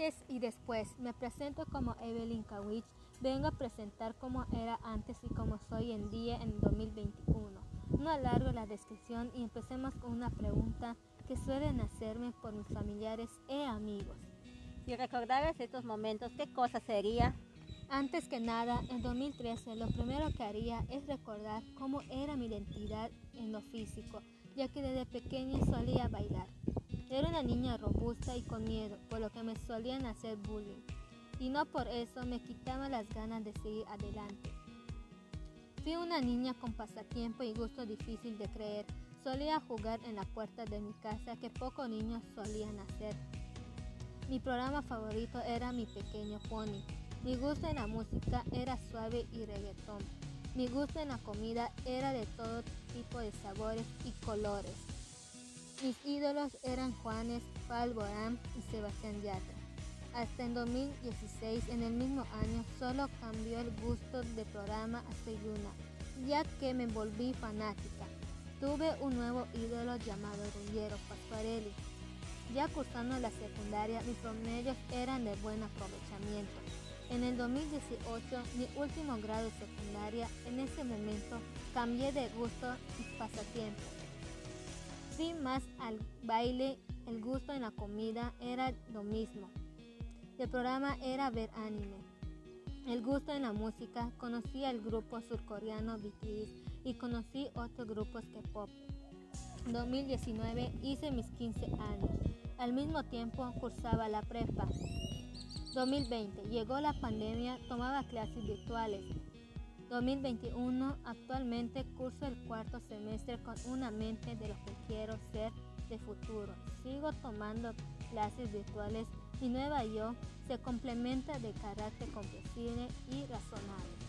Antes y después, me presento como Evelyn Kawich. Vengo a presentar cómo era antes y cómo soy en día en 2021. No alargo la descripción y empecemos con una pregunta que suelen hacerme por mis familiares e amigos. Si recordaras estos momentos, ¿qué cosa sería? Antes que nada, en 2013 lo primero que haría es recordar cómo era mi identidad en lo físico, ya que desde pequeña solía bailar. Era una niña robusta y con miedo, por lo que me solían hacer bullying. Y no por eso me quitaba las ganas de seguir adelante. Fui una niña con pasatiempo y gusto difícil de creer. Solía jugar en la puerta de mi casa que pocos niños solían hacer. Mi programa favorito era Mi Pequeño Pony. Mi gusto en la música era suave y reggaetón. Mi gusto en la comida era de todo tipo de sabores y colores. Mis ídolos eran Juanes, Paul Borán y Sebastián Yatra. Hasta en 2016, en el mismo año, solo cambió el gusto de programa a Seyuna, ya que me volví fanática. Tuve un nuevo ídolo llamado Ruggiero Pasquarelli. Ya cursando la secundaria, mis promedios eran de buen aprovechamiento. En el 2018, mi último grado de secundaria, en ese momento cambié de gusto y pasatiempo más al baile, el gusto en la comida era lo mismo. El programa era ver anime. El gusto en la música, conocí al grupo surcoreano BTS y conocí otros grupos que pop. 2019 hice mis 15 años. Al mismo tiempo cursaba la prepa. 2020 llegó la pandemia, tomaba clases virtuales. 2021 actualmente curso el cuarto semestre con una mente de lo que quiero ser de futuro. Sigo tomando clases virtuales. Mi nueva yo se complementa de carácter comprensible y racional.